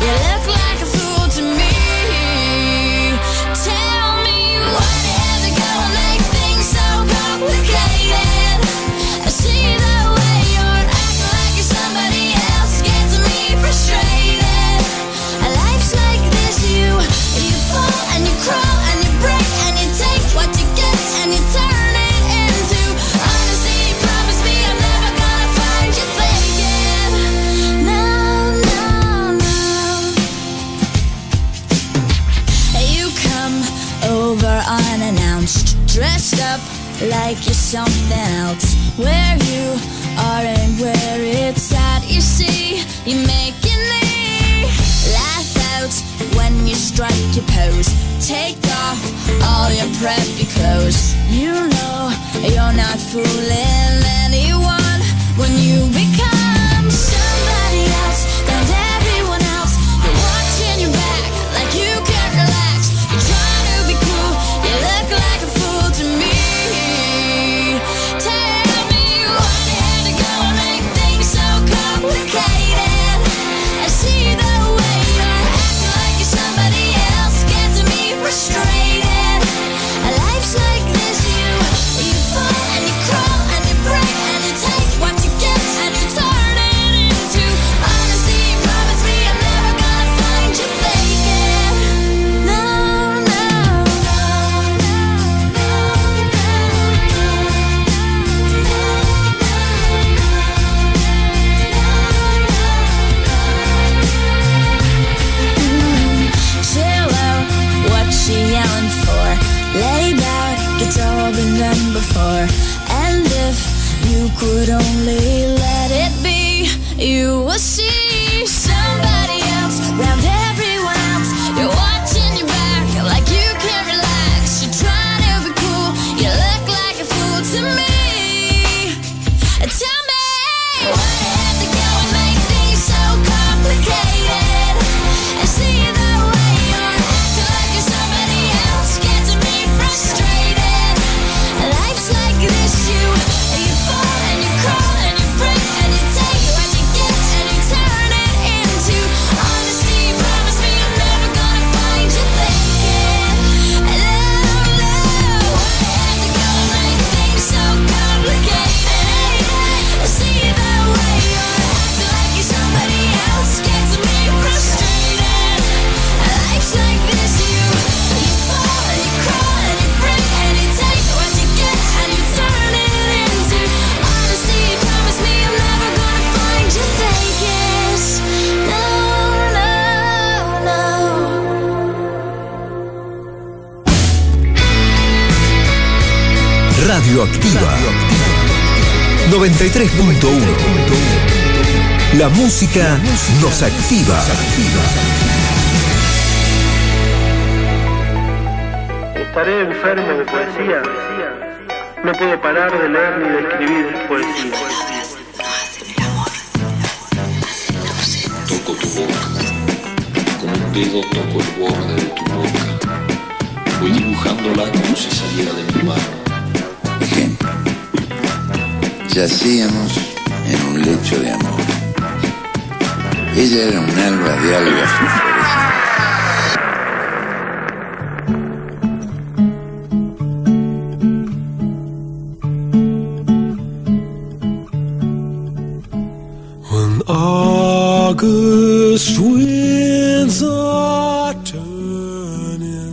you look like you're something else. Where you are and where it's at, you see, you're making me laugh out when you strike your pose. Take off all your preppy clothes. You know you're not fooling anyone when you become somebody else. Found everyone else. You're watching your back like you can't relax. You're trying to be cool. You look like 93.1. La música nos activa. Estaré enfermo de poesía. No puedo parar de leer ni de escribir poesía. Toco tu boca, con un dedo toco el borde de tu boca. Voy dibujándola como si saliera de mi mano. Yacíamos en un lecho de amor. Ella era un alba de algas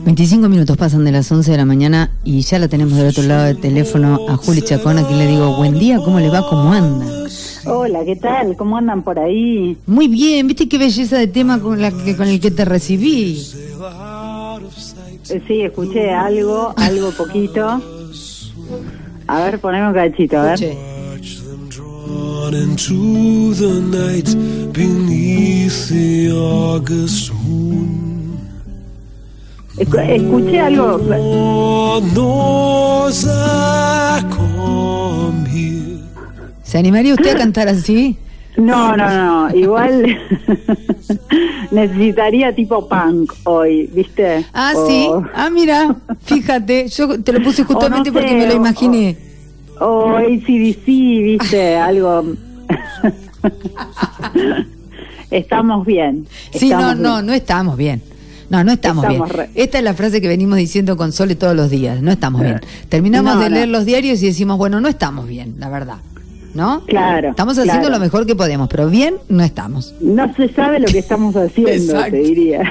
25 minutos pasan de las 11 de la mañana y ya la tenemos del otro lado del teléfono a Juli Chacón, a quien le digo, buen día, ¿cómo le va? ¿Cómo anda? Hola, ¿qué tal? ¿Cómo andan por ahí? Muy bien, ¿viste qué belleza de tema con, la que, con el que te recibí? Eh, Sí, escuché algo, algo poquito. A ver, poneme un cachito, a ver. Escuche. Watch them drawn on into the night beneath the August moon. Escu- Escuché algo. ¿Se animaría usted a cantar así? No, no, no. Igual necesitaría tipo punk hoy, ¿viste? Ah, O- sí. Ah, mira, fíjate, yo te lo puse justamente O no sé, porque me lo o- imaginé. O ACDC, ¿viste? Algo. Estamos bien. Sí, no, no, no estamos bien. No, no estamos, Estamos bien. re- Esta es la frase que venimos diciendo con Sole todos los días. No estamos bien. Terminamos No, de no. leer los diarios y decimos, bueno, no estamos bien, la verdad. ¿No? Claro, Estamos haciendo claro. lo mejor que podemos, pero bien no estamos. No se sabe lo que estamos haciendo, te diría.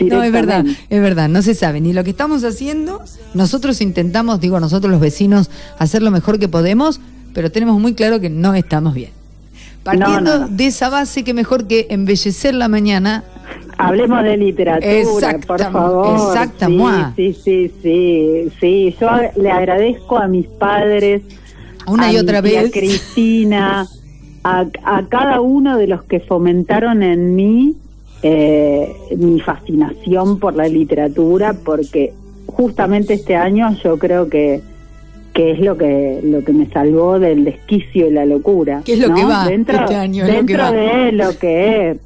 No, es verdad, es verdad, no se sabe ni lo que estamos haciendo. Nosotros intentamos, digo nosotros los vecinos, hacer lo mejor que podemos, pero tenemos muy claro que no estamos bien. Partiendo No, no, no. de esa base que mejor que embellecer la mañana, Hablemos de literatura, por favor. exactamente. Sí, sí, sí, sí, sí. Yo le agradezco a mis padres, Una a y mi otra tía vez. Cristina, a, a cada uno de los que fomentaron en mí eh, mi fascinación por la literatura, porque justamente este año yo creo que que es lo que lo que me salvó del desquicio y la locura. ¿Qué es lo ¿no? que va dentro, este año? Es lo dentro que va. de lo que es.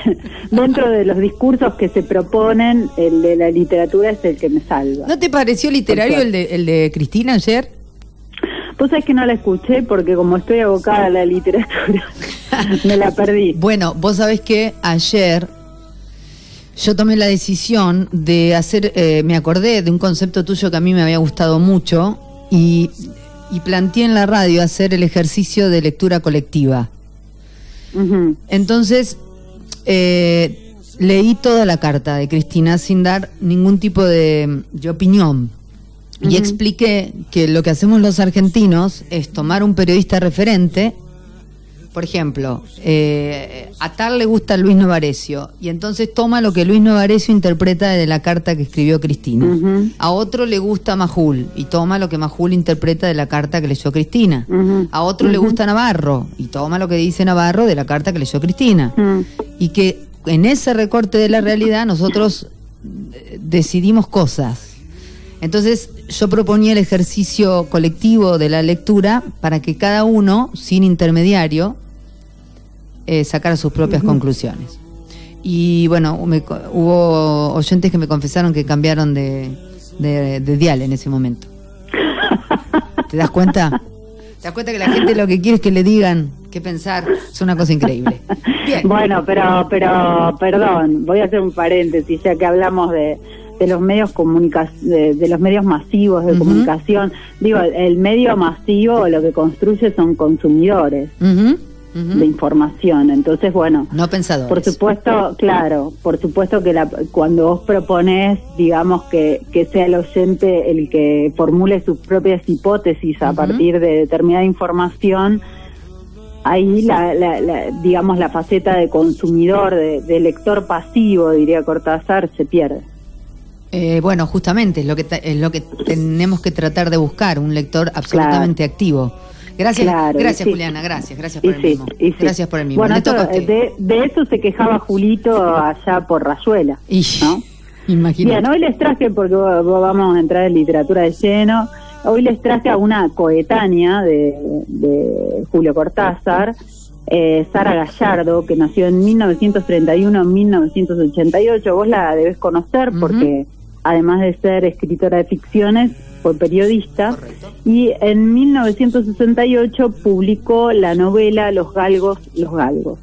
dentro de los discursos que se proponen, el de la literatura es el que me salva. ¿no te pareció literario el de, el de Cristina ayer? Vos sabés que no la escuché porque como estoy abocada a la literatura, me la perdí. Bueno, vos sabés que ayer yo tomé la decisión de hacer, eh, me acordé de un concepto tuyo que a mí me había gustado mucho y, y planteé en la radio hacer el ejercicio de lectura colectiva. Entonces, eh, leí toda la carta de Cristina sin dar ningún tipo de, de opinión. Y expliqué que lo que hacemos los argentinos es tomar un periodista referente, por ejemplo, eh, a tal le gusta Luis Novarecio, y entonces toma lo que Luis Novarecio interpreta de la carta que escribió Cristina. A otro le gusta Majul, y toma lo que Majul interpreta de la carta que leyó Cristina. A otro le gusta Navarro, y toma lo que dice Navarro de la carta que leyó Cristina y que en ese recorte de la realidad nosotros eh, decidimos cosas. Entonces yo proponía el ejercicio colectivo de la lectura para que cada uno, sin intermediario, eh, sacara sus propias conclusiones. Y bueno, me hubo oyentes que me confesaron que cambiaron de, de, de dial en ese momento. ¿Te das cuenta? ¿Te das cuenta que la gente lo que quiere es que le digan qué pensar? Es una cosa increíble. Bien. Bueno, pero, pero, perdón, voy a hacer un paréntesis, ya que hablamos de, de los medios comunica de, de los medios masivos de comunicación. Digo, el medio masivo lo que construye son consumidores de información. Entonces, bueno, No pensadores. por supuesto, claro, por supuesto que la, cuando vos propones, digamos, que, que sea el oyente el que formule sus propias hipótesis a partir de determinada información, ahí la, la- la- digamos la faceta de consumidor, de, de lector pasivo, diría Cortázar, se pierde. Eh, bueno, justamente es lo que es lo que tenemos que tratar de buscar, un lector absolutamente activo. Gracias, Claro, y gracias sí. Juliana, gracias, gracias Y por el sí, mismo. y sí. Gracias por el mismo. Bueno, de, de eso se quejaba Julito allá por Rayuela. Y- ¿no? Imagínate. Bien, hoy les traje, porque vamos a entrar en literatura de lleno, hoy les traje a una coetánea de, de Julio Cortázar, eh, Sara Gallardo, que nació en 1931-1988. Vos la debes conocer porque, además de ser escritora de ficciones, fue periodista. Correcto. Y en 1968 publicó la novela Los Galgos, Los Galgos.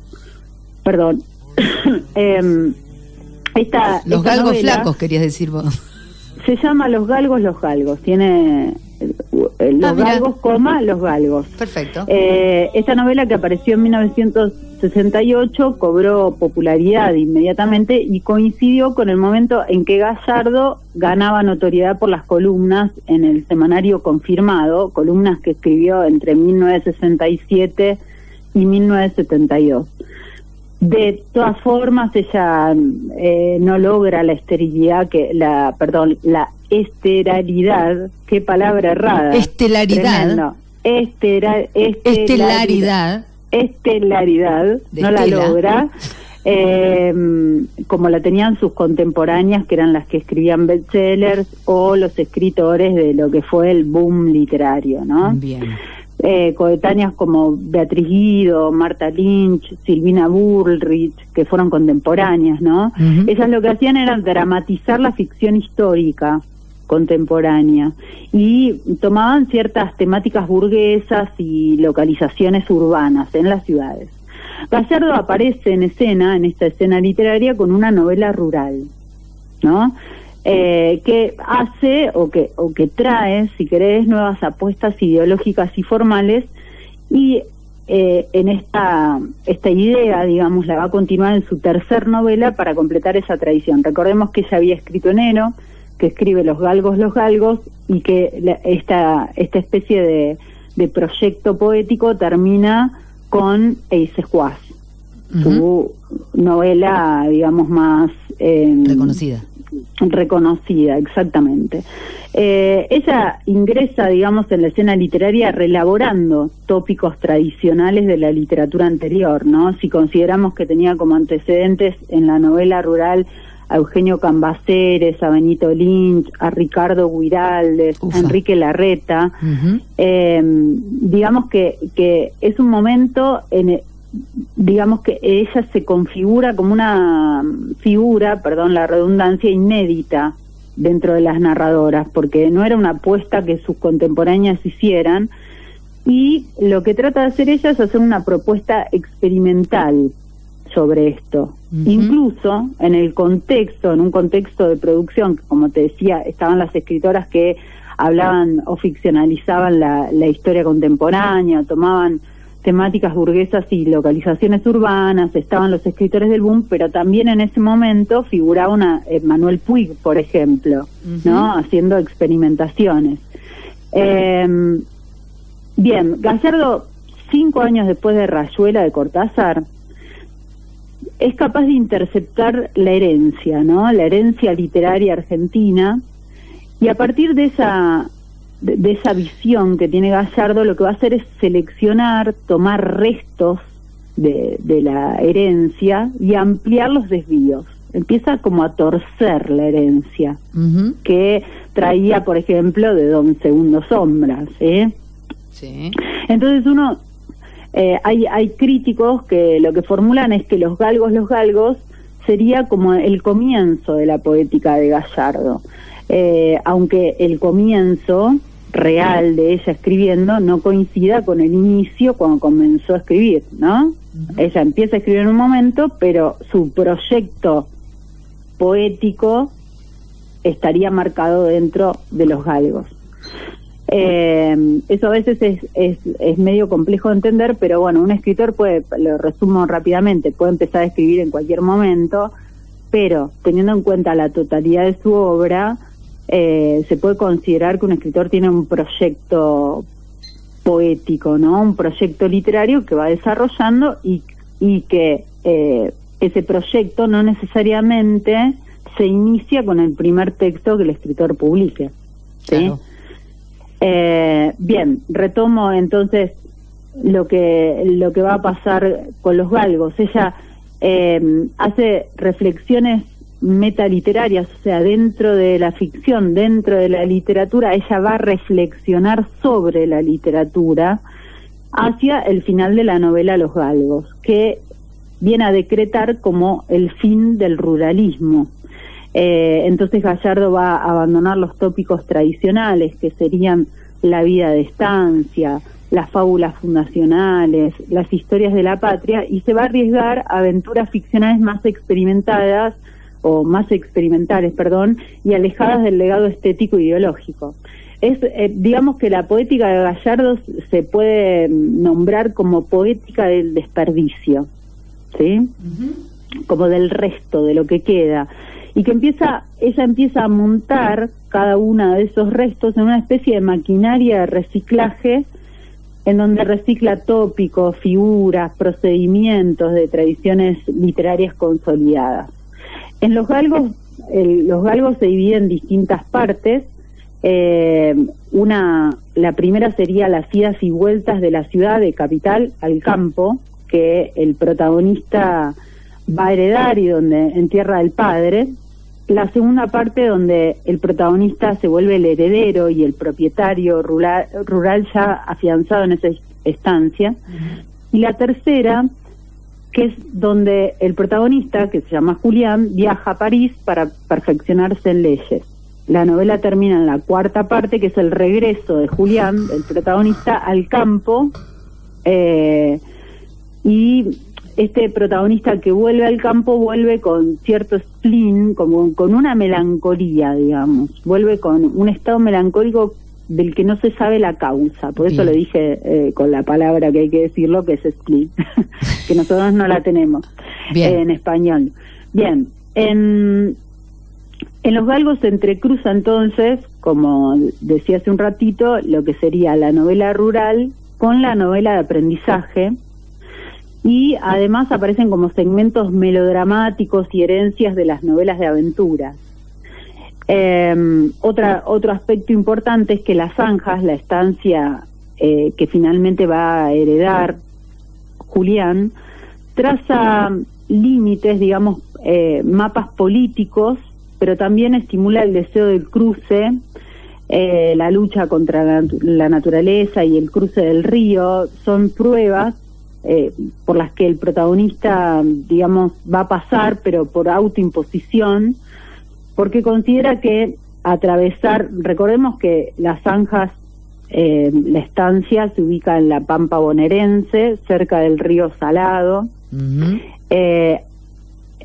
Perdón. Em, esta, Los esta galgos novela flacos, querías decir vos. Se llama Los Galgos, Los Galgos. Tiene eh, eh, Los Ah. Galgos, coma, Los Galgos. Perfecto. Eh, esta novela que apareció en 1968 cobró popularidad inmediatamente y coincidió con el momento en que Gallardo ganaba notoriedad por las columnas en el semanario Confirmado, columnas que escribió entre 1967 y 1972. De todas formas, ella eh, no logra la esterilidad que, la, perdón, la esteralidad, qué palabra errada. Estelaridad. Estera- Estelaridad. estelaridad, De no la logra, eh, como la tenían sus contemporáneas, que eran las que escribían bestsellers, o los escritores de lo que fue el boom literario, ¿no? Bien. Eh, coetáneas como Beatriz Guido, Marta Lynch, Silvina Bullrich, que fueron contemporáneas, ¿no? Ujú. Ellas lo que hacían era dramatizar la ficción histórica contemporánea y tomaban ciertas temáticas burguesas y localizaciones urbanas en las ciudades. Gallardo aparece en escena, en esta escena literaria, con una novela rural, ¿no? Eh, que hace o que, o que trae, si querés, nuevas apuestas ideológicas y formales y eh, en esta, esta idea, digamos, la va a continuar en su tercer novela para completar esa tradición. Recordemos que ella había escrito enero, que escribe Los Galgos, los Galgos, y que la- esta, esta especie de, de proyecto poético termina con Eises Juaz, su novela, digamos, más... eh, Reconocida. Reconocida, exactamente. Eh, ella ingresa, digamos, en la escena literaria relaborando tópicos tradicionales de la literatura anterior, ¿no? Si consideramos que tenía como antecedentes en la novela rural a Eugenio Cambaceres, a Benito Lynch, a Ricardo Guiraldes, Ufa. a Enrique Larreta, eh, digamos que, que es un momento en el- digamos que ella se configura como una figura, perdón la redundancia, inédita dentro de las narradoras, porque no era una apuesta que sus contemporáneas hicieran, y lo que trata de hacer ella es hacer una propuesta experimental sobre esto. Incluso en el contexto, en un contexto de producción, que como te decía, estaban las escritoras que hablaban o ficcionalizaban la, la historia contemporánea, tomaban temáticas burguesas y localizaciones urbanas, estaban los escritores del boom, pero también en ese momento figuraba una eh, Manuel Puig, por ejemplo, ¿no? Haciendo experimentaciones. Eh, bien, Gallardo, cinco años después de Rayuela de Cortázar, es capaz de interceptar la herencia, ¿no? La herencia literaria argentina, y a partir de esa de, de esa visión que tiene Gallardo, lo que va a hacer es seleccionar, tomar restos de, de la herencia y ampliar los desvíos. Empieza como a torcer la herencia que traía, por ejemplo, de Don Segundo Sombras, ¿eh? Sí. Entonces uno, eh, hay, hay críticos que lo que formulan es que los galgos, los galgos, sería como el comienzo de la poética de Gallardo. Eh, aunque el comienzo real de ella escribiendo no coincida con el inicio cuando comenzó a escribir, ¿no? Ella empieza a escribir en un momento, pero su proyecto poético estaría marcado dentro de los galgos. Eh, eso a veces es, es, es medio complejo de entender, pero bueno, un escritor puede, lo resumo rápidamente, puede empezar a escribir en cualquier momento, pero teniendo en cuenta la totalidad de su obra, eh, se puede considerar que un escritor tiene un proyecto poético, ¿no? Un proyecto literario que va desarrollando y, y que eh, ese proyecto no necesariamente se inicia con el primer texto que el escritor publique. ¿sí? Claro. Eh, bien, retomo entonces lo que lo que va a pasar con los galgos. Ella eh, hace reflexiones metaliterarias, o sea, dentro de la ficción, dentro de la literatura, ella va a reflexionar sobre la literatura hacia el final de la novela Los Galgos, que viene a decretar como el fin del ruralismo. Eh, entonces Gallardo va a abandonar los tópicos tradicionales, que serían la vida de estancia, las fábulas fundacionales, las historias de la patria, y se va a arriesgar a aventuras ficcionales más experimentadas, o más experimentales, perdón, y alejadas del legado estético e ideológico. Es, eh, digamos que la poética de Gallardo se puede nombrar como poética del desperdicio, ¿sí? Como del resto, de lo que queda. Y que empieza, ella empieza a montar cada uno de esos restos en una especie de maquinaria de reciclaje en donde recicla tópicos, figuras, procedimientos de tradiciones literarias consolidadas. En los galgos, el- los galgos se dividen en distintas partes Eh, una, la primera sería las idas y vueltas de la ciudad de capital al campo, que el protagonista va a heredar y donde entierra al padre. La segunda parte donde el protagonista se vuelve el heredero y el propietario rural, rural ya afianzado en esa estancia. Y la tercera, que es donde el protagonista, que se llama Julián, viaja a París para perfeccionarse en leyes. La novela termina en la cuarta parte, que es el regreso de Julián, el protagonista, al campo. Eh, y este protagonista que vuelve al campo vuelve con cierto spleen, como con una melancolía, digamos. Vuelve con un estado melancólico del que no se sabe la causa. Por eso Bien. lo dije eh, con la palabra que hay que decirlo, que es spleen, que nosotros no la tenemos Bien. eh, en español. Bien, en, en los galgos se entrecruza entonces, como decía hace un ratito, lo que sería la novela rural con la novela de aprendizaje y además aparecen como segmentos melodramáticos y herencias de las novelas de aventuras. Eh, otra, otro aspecto importante es que las zanjas, la estancia eh, que finalmente va a heredar Julián, traza límites, digamos, eh, mapas políticos, pero también estimula el deseo del cruce, eh, la lucha contra la, la naturaleza y el cruce del río, son pruebas eh, por las que el protagonista, digamos, va a pasar, pero por autoimposición, porque considera que atravesar, recordemos que las zanjas, eh, la estancia se ubica en la Pampa bonaerense, cerca del río Salado, eh,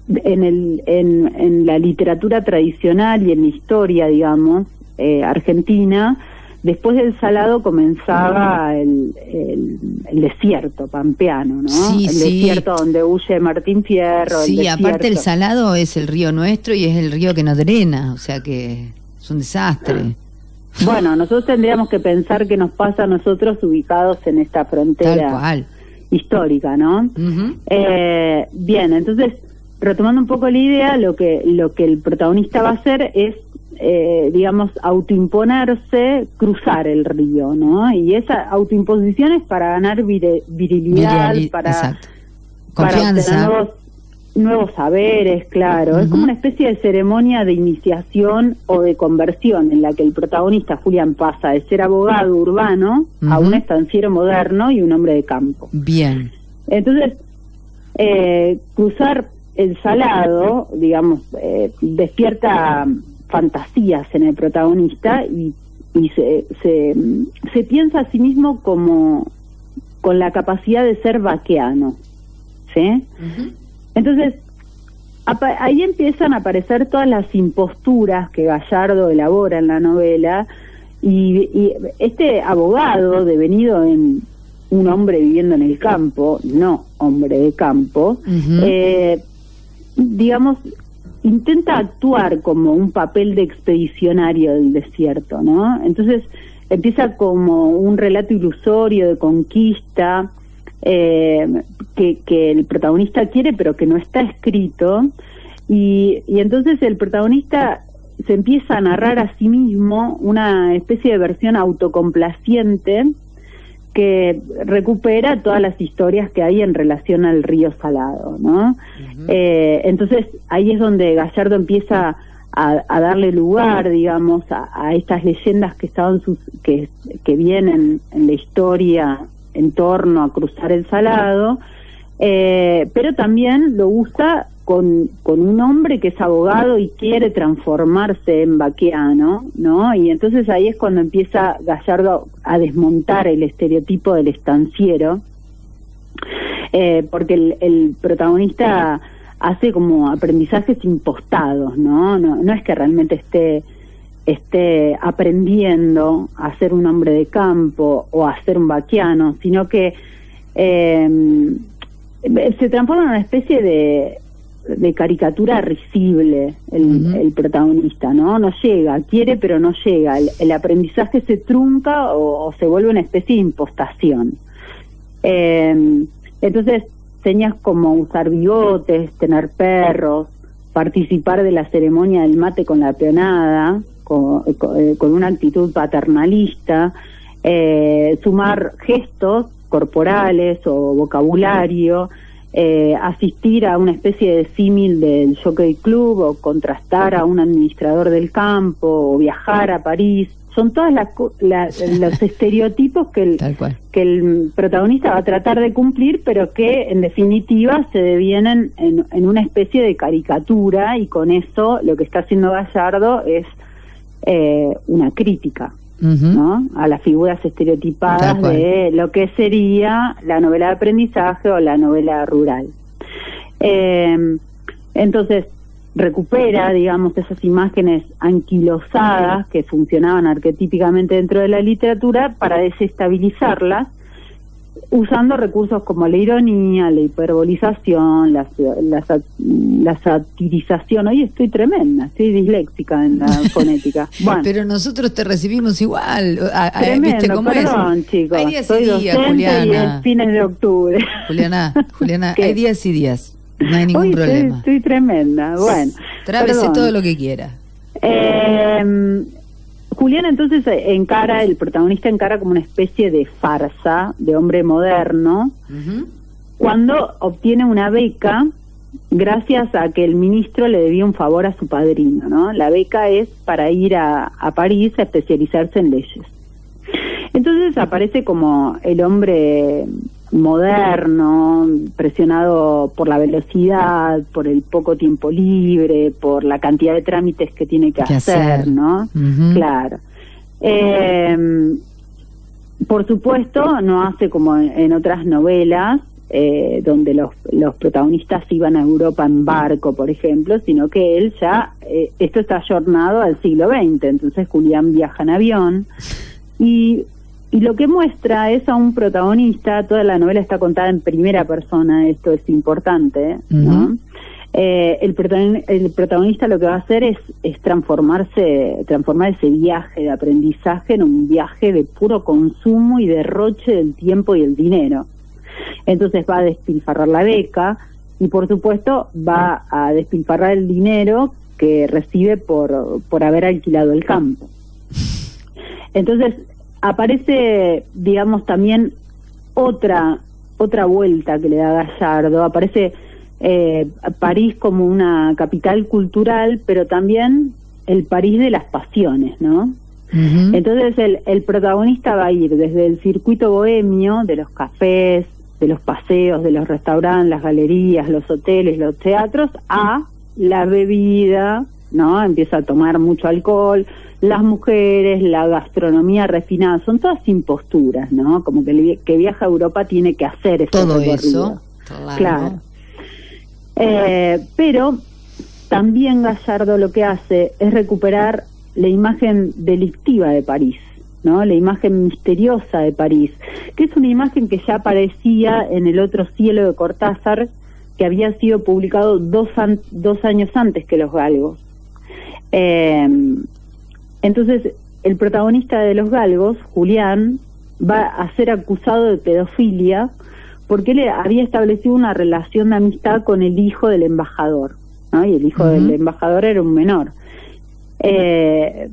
en, el, en, en la literatura tradicional y en la historia, digamos, eh, argentina, después del Salado comenzaba el, el, el desierto pampeano, ¿no? Sí, el sí. desierto donde huye Martín Fierro. el Sí, aparte el salado es el río nuestro y es el río que nos drena, o sea que es un desastre. Bueno, nosotros tendríamos que pensar qué nos pasa a nosotros ubicados en esta Tal frontera cual. histórica, ¿no? Eh, bien, entonces, retomando un poco la idea, lo que, lo que el protagonista va a hacer es, eh, digamos, autoimponerse, cruzar el río, ¿no? Y esa autoimposición es para ganar virilidad, Virali- para, Exacto. para obtener Confianza. nuevos, nuevos saberes, claro. Es como una especie de ceremonia de iniciación o de conversión en la que el protagonista, Julián, pasa de ser abogado urbano a un estanciero moderno y un hombre de campo. Bien. Entonces, eh, cruzar el salado, digamos, eh, despierta fantasías en el protagonista y, y se, se, se piensa a sí mismo como con la capacidad de ser vaqueano. ¿Sí? Entonces, ahí empiezan a aparecer todas las imposturas que Gallardo elabora en la novela y, y este abogado devenido en un hombre viviendo en el campo, no hombre de campo, eh, digamos, intenta actuar como un papel de expedicionario del desierto, ¿no? Entonces empieza como un relato ilusorio de conquista eh, que, que el protagonista quiere pero que no está escrito y, y entonces el protagonista se empieza a narrar a sí mismo una especie de versión autocomplaciente que recupera todas las historias que hay en relación al río Salado, ¿no? Eh, entonces ahí es donde Gallardo empieza a, a darle lugar, digamos, a, a estas leyendas que estaban sus, que, que vienen en la historia en torno a cruzar el Salado, eh, pero también lo usa con, con un hombre que es abogado y quiere transformarse en vaqueano, ¿no? Y entonces ahí es cuando empieza Gallardo a desmontar el estereotipo del estanciero, eh, porque el, protagonista hace como aprendizajes impostados, ¿no? ¿no? No es que realmente esté esté aprendiendo a ser un hombre de campo o a ser un vaquiano, sino que eh, se transforma en una especie de, de caricatura risible el, el protagonista, ¿no? No llega, quiere pero no llega. El, el aprendizaje se trunca o, o se vuelve una especie de impostación. Eh, entonces, señas como usar bigotes, tener perros, participar de la ceremonia del mate con la peonada, con, con- eh, con una actitud paternalista, eh, sumar gestos corporales o vocabulario, eh, asistir a una especie de símil del Jockey Club o contrastar a un administrador del campo o viajar a París. Son todas las, la- los estereotipos que el, que el protagonista va a tratar de cumplir, pero que en definitiva se devienen en, en una especie de caricatura y con eso lo que está haciendo Gallardo es eh, una crítica. ¿No? a las figuras estereotipadas de lo que sería la novela de aprendizaje o la novela rural. Eh, entonces, recupera, digamos, esas imágenes anquilosadas que funcionaban arquetípicamente dentro de la literatura para desestabilizarlas, usando recursos como la ironía, la hiperbolización, la, la, sa- la satirización. Hoy estoy tremenda, estoy disléxica en la fonética. Bueno. Pero nosotros te recibimos igual. a- a- ¿Viste Tremendo, cómo perdón, es? chicos. Hay días Soy y días, y Juliana. es fines de octubre. Juliana, Juliana, hay días y días. No hay ningún Hoy estoy- problema. Estoy, tremenda. Bueno. Trábese todo lo que quiera. Eh, Julián entonces eh, encara, el protagonista encara como una especie de farsa de hombre moderno cuando obtiene una beca gracias a que el ministro le debía un favor a su padrino, ¿no? La beca es para ir a, a París a especializarse en leyes. Entonces aparece como el hombre moderno, presionado por la velocidad, por el poco tiempo libre, por la cantidad de trámites que tiene que, Que hacer, hacer. ¿no? Claro. Eh, por supuesto, no hace como en, en otras novelas, eh, donde los, los protagonistas iban a Europa en barco, por ejemplo, sino que él ya, eh, esto está ayornado al siglo XX, entonces Julián viaja en avión y, y lo que muestra es a un protagonista, toda la novela está contada en primera persona, esto es importante, ¿no? Eh, el, protagon- el protagonista lo que va a hacer es, es transformarse, transformar ese viaje de aprendizaje en un viaje de puro consumo y derroche del tiempo y el dinero. Entonces va a despilfarrar la beca y por supuesto va a despilfarrar el dinero que recibe por, por haber alquilado el campo. Entonces aparece, digamos, también otra otra vuelta que le da Gallardo. Aparece eh, París como una capital cultural, pero también el París de las pasiones, ¿no? Entonces el, el protagonista va a ir desde el circuito bohemio, de los cafés, de los paseos, de los restaurantes, las galerías, los hoteles, los teatros, a la bebida, ¿no? Empieza a tomar mucho alcohol, las mujeres, la gastronomía refinada, son todas imposturas, ¿no? Como que el que viaja a Europa tiene que hacer ese Todo recorrido. eso. Claro. Claro. Eh, pero también Gallardo lo que hace es recuperar la imagen delictiva de París, ¿no? La imagen misteriosa de París, que es una imagen que ya aparecía en el otro cielo de Cortázar, que había sido publicado dos, an- dos años antes que Los Galgos. Eh, entonces, el protagonista de Los Galgos, Julián, va a ser acusado de pedofilia porque él había establecido una relación de amistad con el hijo del embajador, ¿no? Y el hijo del embajador era un menor. Eh,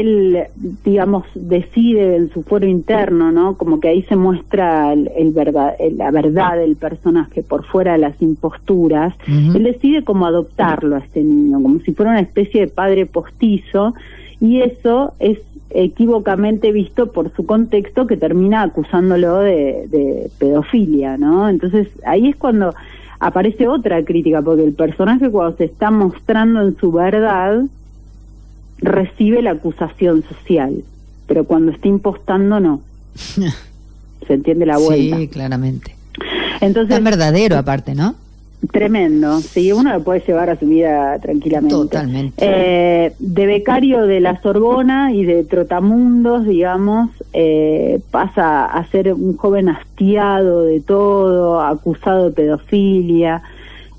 él, digamos, decide en su fuero interno, ¿no? Como que ahí se muestra el, el verdad, el- la verdad del personaje por fuera de las imposturas. Él decide como adoptarlo a este niño, como si fuera una especie de padre postizo, y eso es equívocamente visto por su contexto que termina acusándolo de, de pedofilia, ¿no? Entonces ahí es cuando aparece otra crítica, porque el personaje cuando se está mostrando en su verdad, recibe la acusación social, pero cuando está impostando no. Se entiende la vuelta. Sí, claramente. Entonces, Tan verdadero aparte, ¿no? Tremendo, sí, uno lo puede llevar a su vida tranquilamente. Totalmente. Eh, de becario de la Sorbona y de Trotamundos, digamos, eh, pasa a ser un joven hastiado de todo, acusado de pedofilia.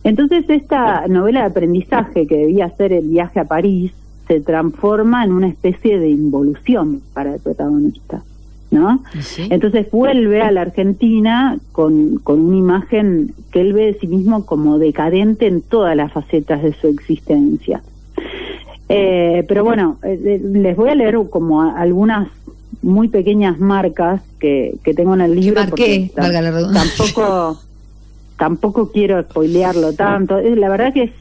Entonces esta novela de aprendizaje que debía ser el viaje a París se transforma en una especie de involución para el protagonista, ¿no? Sí. Entonces vuelve a la Argentina con, con una imagen que él ve de sí mismo como decadente en todas las facetas de su existencia. Eh, pero bueno, eh, eh, les voy a leer como a- algunas muy pequeñas marcas que, que tengo en el libro. marqué, porque la. Tampoco, tampoco quiero spoilearlo tanto. Eh, La verdad que es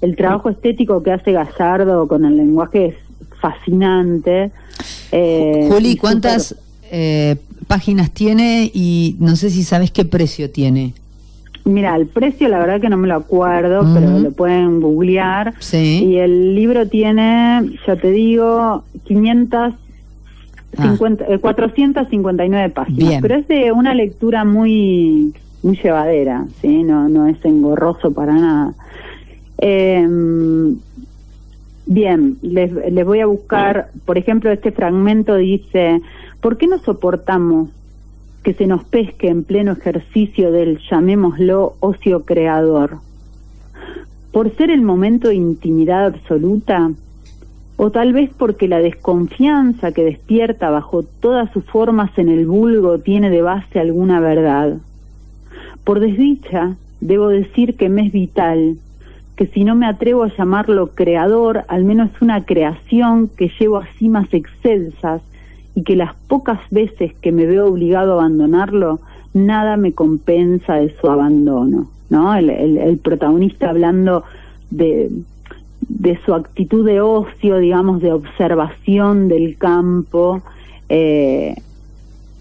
el trabajo estético que hace Gallardo con el lenguaje es fascinante. Eh, Juli, ¿cuántas eh, páginas tiene y no sé si sabes qué precio tiene? Mira, el precio la verdad que no me lo acuerdo, pero lo pueden googlear. Sí. Y el libro tiene, ya te digo, 550, eh, 459 páginas. Ah. Bien. Pero es de una lectura muy muy llevadera, ¿sí? No, no es engorroso para nada. Eh, bien, les, les voy a buscar, por ejemplo, este fragmento dice, ¿por qué no soportamos que se nos pesque en pleno ejercicio del, llamémoslo, ocio creador? ¿Por ser el momento de intimidad absoluta? ¿O tal vez porque la desconfianza que despierta bajo todas sus formas en el vulgo tiene de base alguna verdad? Por desdicha, debo decir que me es vital que si no me atrevo a llamarlo creador, al menos una creación que llevo a cimas excelsas y que las pocas veces que me veo obligado a abandonarlo, nada me compensa de su abandono, ¿no? El, el- el protagonista hablando de, de su actitud de ocio, digamos, de observación del campo, eh,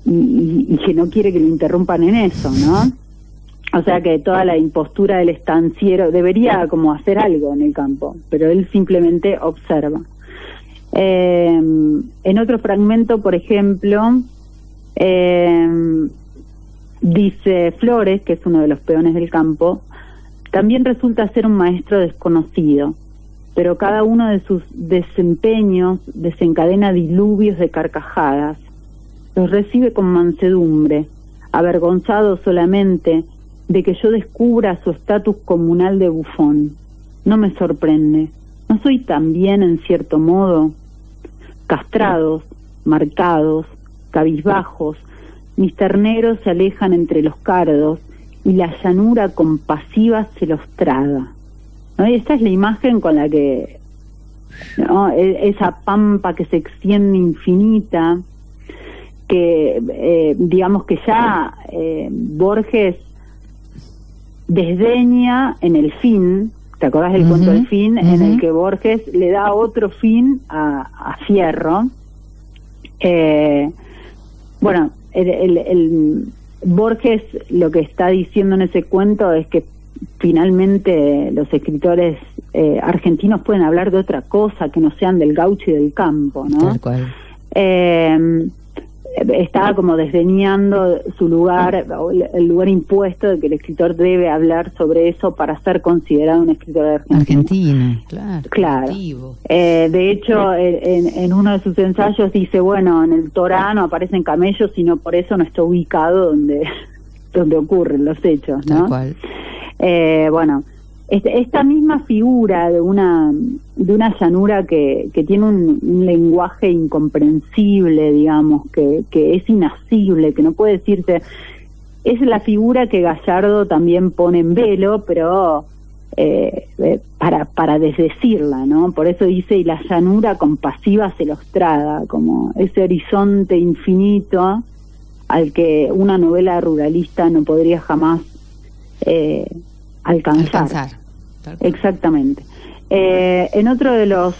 y, y- y que no quiere que lo interrumpan en eso, ¿no? O sea que toda la impostura del estanciero debería como hacer algo en el campo, pero él simplemente observa. Eh, en otro fragmento, por ejemplo, eh, dice Flores, que es uno de los peones del campo, también resulta ser un maestro desconocido, pero cada uno de sus desempeños desencadena diluvios de carcajadas. Los recibe con mansedumbre, avergonzado solamente de que yo descubra su estatus comunal de bufón. No me sorprende. ¿No soy también, en cierto modo, castrados, marcados, cabizbajos, mis terneros se alejan entre los cardos y la llanura compasiva se los traga. Y esta es la imagen con la que ¿no? E- esa pampa que se extiende infinita, que eh, digamos que ya eh, Borges desdeña en el fin, ¿te acordás del cuento del fin? En el que Borges le da otro fin a, a Fierro. Eh, bueno, el, el- el- Borges lo que está diciendo en ese cuento es que finalmente los escritores eh, argentinos pueden hablar de otra cosa que no sean del gaucho y del campo, ¿no? Tal cual. eh, estaba como desdeñando su lugar, el lugar impuesto de que el escritor debe hablar sobre eso para ser considerado un escritor argentino. Argentina, claro. Claro. Eh, de hecho, en, en uno de sus ensayos dice, bueno, en el Torá no aparecen camellos, sino por eso no está ubicado donde, donde ocurren los hechos, Tal ¿no? cual. Eh, bueno, esta misma figura de una de una llanura que, que tiene un, lenguaje incomprensible, digamos, que, que es inasible, que no puede decirse, es la figura que Gallardo también pone en velo, pero eh, eh, para, para desdecirla, ¿no? Por eso dice, y la llanura compasiva se los traga, como ese horizonte infinito al que una novela ruralista no podría jamás eh, alcanzar. Exactamente. Eh, en otro de los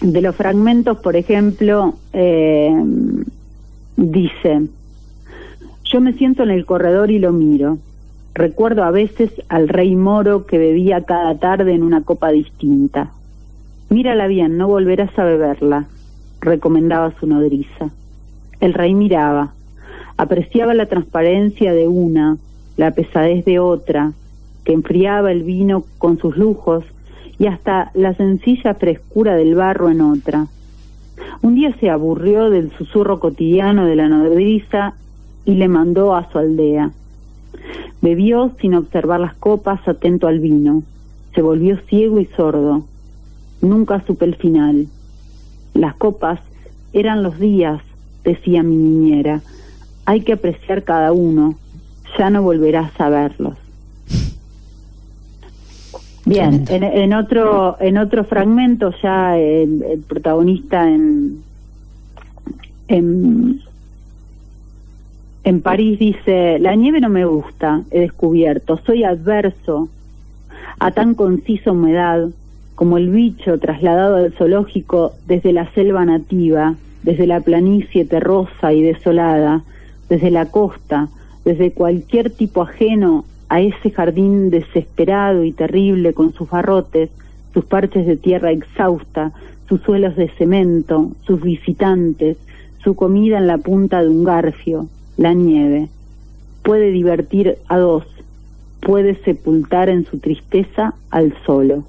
de los fragmentos, por ejemplo, eh, dice: Yo me siento en el corredor y lo miro. Recuerdo a veces al rey moro que bebía cada tarde en una copa distinta. Mírala bien, no volverás a beberla, recomendaba su nodriza. El rey miraba, apreciaba la transparencia de una, la pesadez de otra, que enfriaba el vino con sus lujos y hasta la sencilla frescura del barro en otra. Un día se aburrió del susurro cotidiano de la nodriza y le mandó a su aldea. Bebió sin observar las copas, atento al vino. Se volvió ciego y sordo. Nunca supe el final. Las copas eran los días, decía mi niñera. Hay que apreciar cada uno. Ya no volverás a verlos. Bien, en, en otro en otro fragmento ya el, el protagonista en, en en París dice, la nieve no me gusta, he descubierto, soy adverso a tan concisa humedad como el bicho trasladado al zoológico desde la selva nativa, desde la planicie terrosa y desolada, desde la costa, desde cualquier tipo ajeno a ese jardín desesperado y terrible con sus barrotes, sus parches de tierra exhausta, sus suelos de cemento, sus visitantes, su comida en la punta de un garfio, la nieve. Puede divertir a dos, puede sepultar en su tristeza al solo.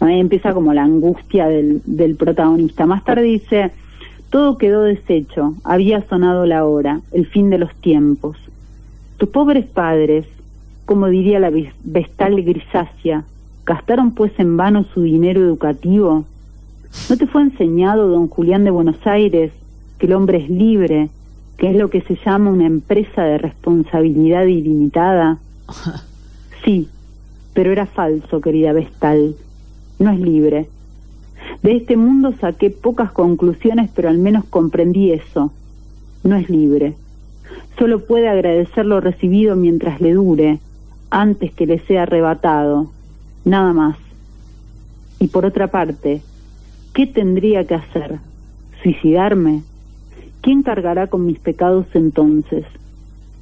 Ahí empieza como la angustia del, del protagonista. Más tarde dice, todo quedó deshecho, había sonado la hora, el fin de los tiempos. Tus pobres padres, como diría la vestal grisácea, gastaron pues en vano su dinero educativo. ¿No te fue enseñado, don Julián de Buenos Aires, que el hombre es libre, que es lo que se llama una empresa de responsabilidad ilimitada? Sí, pero era falso, querida Vestal. No es libre. De este mundo saqué pocas conclusiones, pero al menos comprendí eso. No es libre. Solo puede agradecer lo recibido mientras le dure, antes que le sea arrebatado. Nada más. Y por otra parte, ¿qué tendría que hacer? ¿Suicidarme? ¿Quién cargará con mis pecados entonces?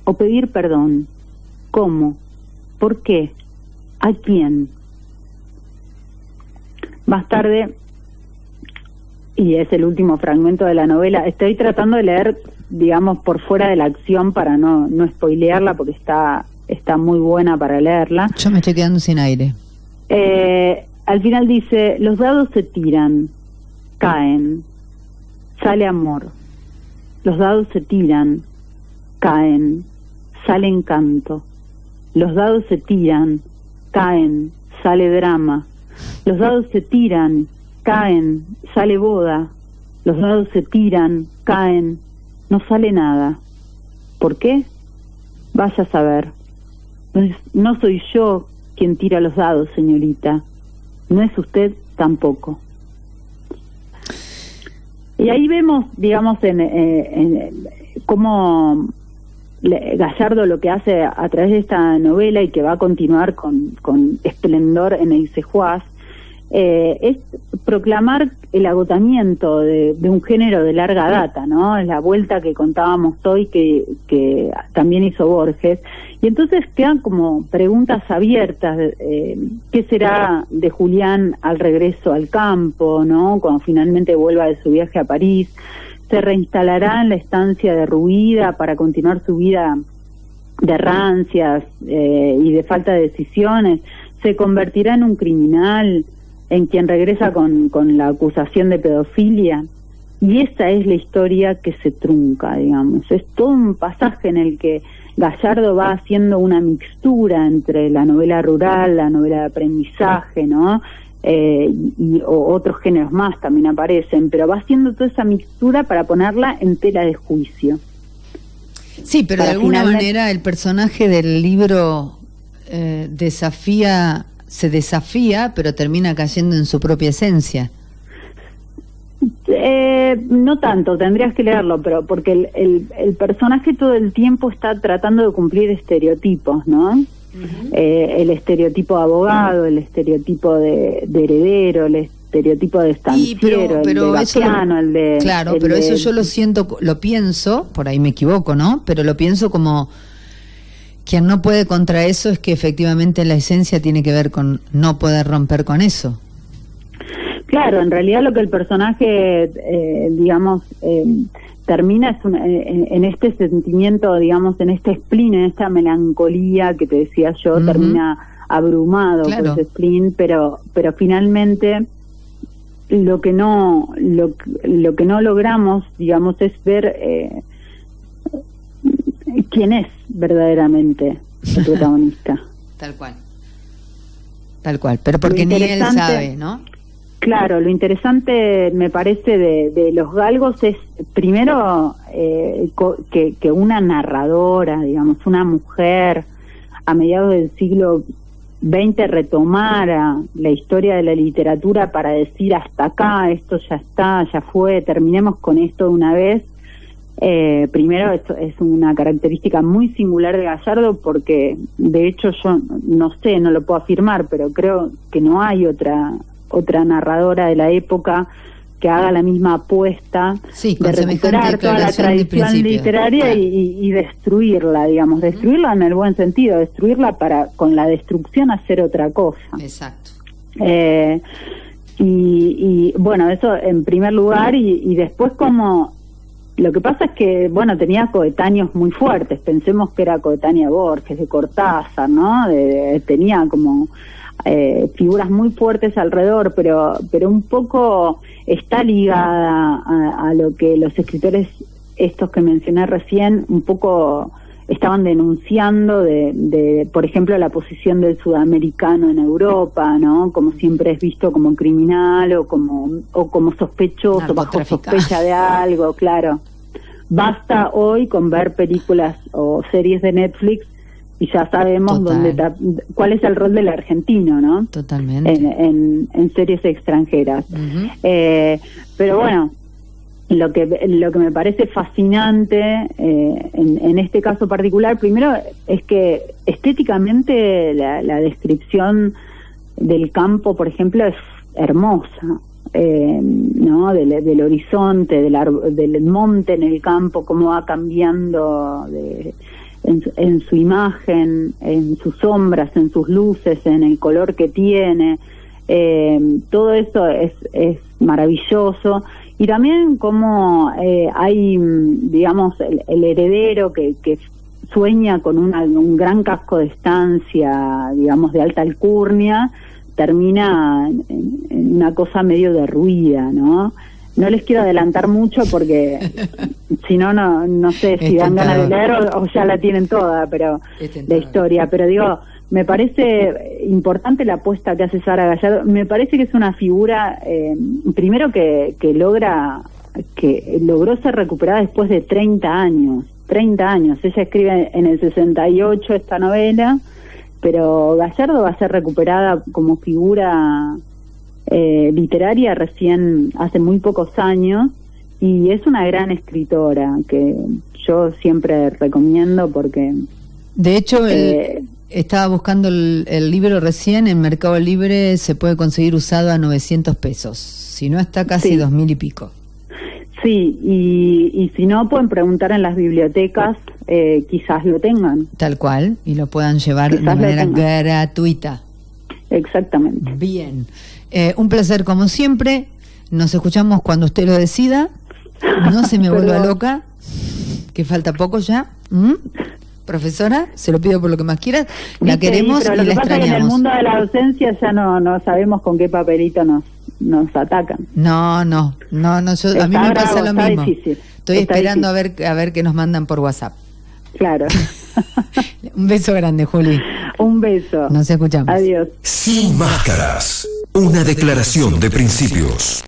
¿O pedir perdón? ¿Cómo? ¿Por qué? ¿A quién? Más tarde, y es el último fragmento de la novela, estoy tratando de leer, digamos, por fuera de la acción para no, no spoilearla porque está, está muy buena para leerla. Yo me estoy quedando sin aire. Eh, al final dice, los dados se tiran, caen, sale amor. Los dados se tiran, caen, sale encanto. Los dados se tiran, caen, sale drama. Los dados se tiran, caen, sale boda. Los dados se tiran, caen, no sale nada. ¿Por qué? Vaya a saber. No soy yo quien tira los dados, señorita. No es usted tampoco. Y ahí vemos, digamos, en, eh, en cómo le- Gallardo lo que hace a través de esta novela y que va a continuar con, con esplendor en el Sejuaz, eh, es proclamar el agotamiento de, de un género de larga data, ¿no? Es la vuelta que contábamos hoy que, que también hizo Borges. Y entonces quedan como preguntas abiertas. eh, ¿Qué será de Julián al regreso al campo, ¿no? Cuando finalmente vuelva de su viaje a París. Se reinstalará en la estancia derruida para continuar su vida de rancias eh, y de falta de decisiones, se convertirá en un criminal, en quien regresa con, con la acusación de pedofilia. Y esa es la historia que se trunca, digamos. Es todo un pasaje en el que Gallardo va haciendo una mixtura entre la novela rural, la novela de aprendizaje, ¿no? Eh, y o otros géneros más también aparecen, pero va haciendo toda esa mixtura para ponerla en tela de juicio. Sí, pero de alguna manera el personaje del libro eh, desafía, se desafía, pero termina cayendo en su propia esencia. Eh, no tanto, tendrías que leerlo, pero porque el, el, el personaje todo el tiempo está tratando de cumplir estereotipos, ¿no? Eh, el estereotipo de abogado, el estereotipo de, de heredero, el estereotipo de estanciero, pero, pero el de vaquiano, el de... claro, el pero de- eso yo lo siento, lo pienso, por ahí me equivoco, ¿no? Pero lo pienso como quien no puede contra eso es que efectivamente la esencia tiene que ver con no poder romper con eso. Claro, en realidad lo que el personaje, eh, digamos, eh, termina es una- eh, en, este sentimiento, digamos, en este spleen, en esta melancolía que te decía yo, termina abrumado Claro. por ese spleen, pero, pero finalmente lo que no, lo, lo que no logramos, digamos, es ver eh, quién es verdaderamente el protagonista. Tal cual. Tal cual, pero porque ni él sabe, ¿no? Claro, lo interesante me parece de, de los galgos es primero eh, co- que, que una narradora, digamos, una mujer a mediados del siglo XX retomara la historia de la literatura para decir hasta acá, esto ya está, ya fue, terminemos con esto de una vez. Eh, primero, esto es una característica muy singular de Gallardo porque, de hecho, yo no sé, no lo puedo afirmar, pero creo que no hay otra otra narradora de la época que haga la misma apuesta Sí, de recuperar toda la tradición literaria y destruirla, digamos, destruirla en el buen sentido, destruirla para con la destrucción hacer otra cosa. Exacto. Eh, y, y, bueno, eso en primer lugar y, y después como lo que pasa es que, bueno, tenía coetáneos muy fuertes, pensemos que era coetánea Borges, de Cortázar, ¿no? De- de- tenía como eh, figuras muy fuertes alrededor, pero, pero un poco está ligada a, a lo que los escritores, estos que mencioné recién, un poco estaban denunciando de, de, por ejemplo, la posición del sudamericano en Europa, ¿no? Como siempre es visto como criminal o como, o como sospechoso, bajo sospecha de algo, claro. Basta hoy con ver películas o series de Netflix y ya sabemos dónde cuál es el rol del argentino, ¿no? Totalmente. En, en, en series extranjeras. Eh, pero bueno, lo que lo que me parece fascinante eh, en, en este caso particular, primero es que estéticamente la, la descripción del campo, por ejemplo, es hermosa. Eh, no del, del horizonte del, del monte en el campo cómo va cambiando de- en, su- en su imagen en sus sombras en sus luces en el color que tiene. Eh, todo eso es, es maravilloso. Y también como eh, hay digamos el, el heredero que, que sueña con un gran casco de estancia digamos de alta alcurnia termina en, en una cosa medio derruida, ¿no? No les quiero adelantar mucho porque si no, no no sé si dan ganas de leer o, o ya la tienen toda, pero la historia. Pero digo, me parece importante la apuesta que hace Sara Gallardo. Me parece que es una figura, eh, primero que, que logra, que logró ser recuperada después de 30 años. 30 años. Ella escribe en el 68 esta novela pero Gallardo va a ser recuperada como figura eh, literaria recién hace muy pocos años y es una gran escritora que yo siempre recomiendo porque De hecho, el- Eh, estaba buscando el, el libro recién, en Mercado Libre se puede conseguir usado a 900 pesos. Si no, está casi Sí. dos mil y pico. Sí, y, y si no pueden preguntar en las bibliotecas, eh, quizás lo tengan, Tal cual, y lo puedan llevar de Quizás lo manera gratuita. exactamente. Bien. Eh, un placer como siempre. Nos escuchamos cuando usted lo decida. No se me vuelva loca, que falta poco ya. ¿Mm? Profesora, se lo pido por lo que más quieras. La queremos pero y lo la que pasa es que en el extrañamos. mundo de la docencia ya no, no sabemos con qué papelito nos, nos atacan. No, no, no, no, yo, a mí me pasa bravo, lo mismo. difícil, Estoy está esperando a ver a ver qué nos mandan por WhatsApp. Claro. Un beso grande, Juli. Un beso. Nos escuchamos. Adiós. Sin máscaras. Una declaración de principios.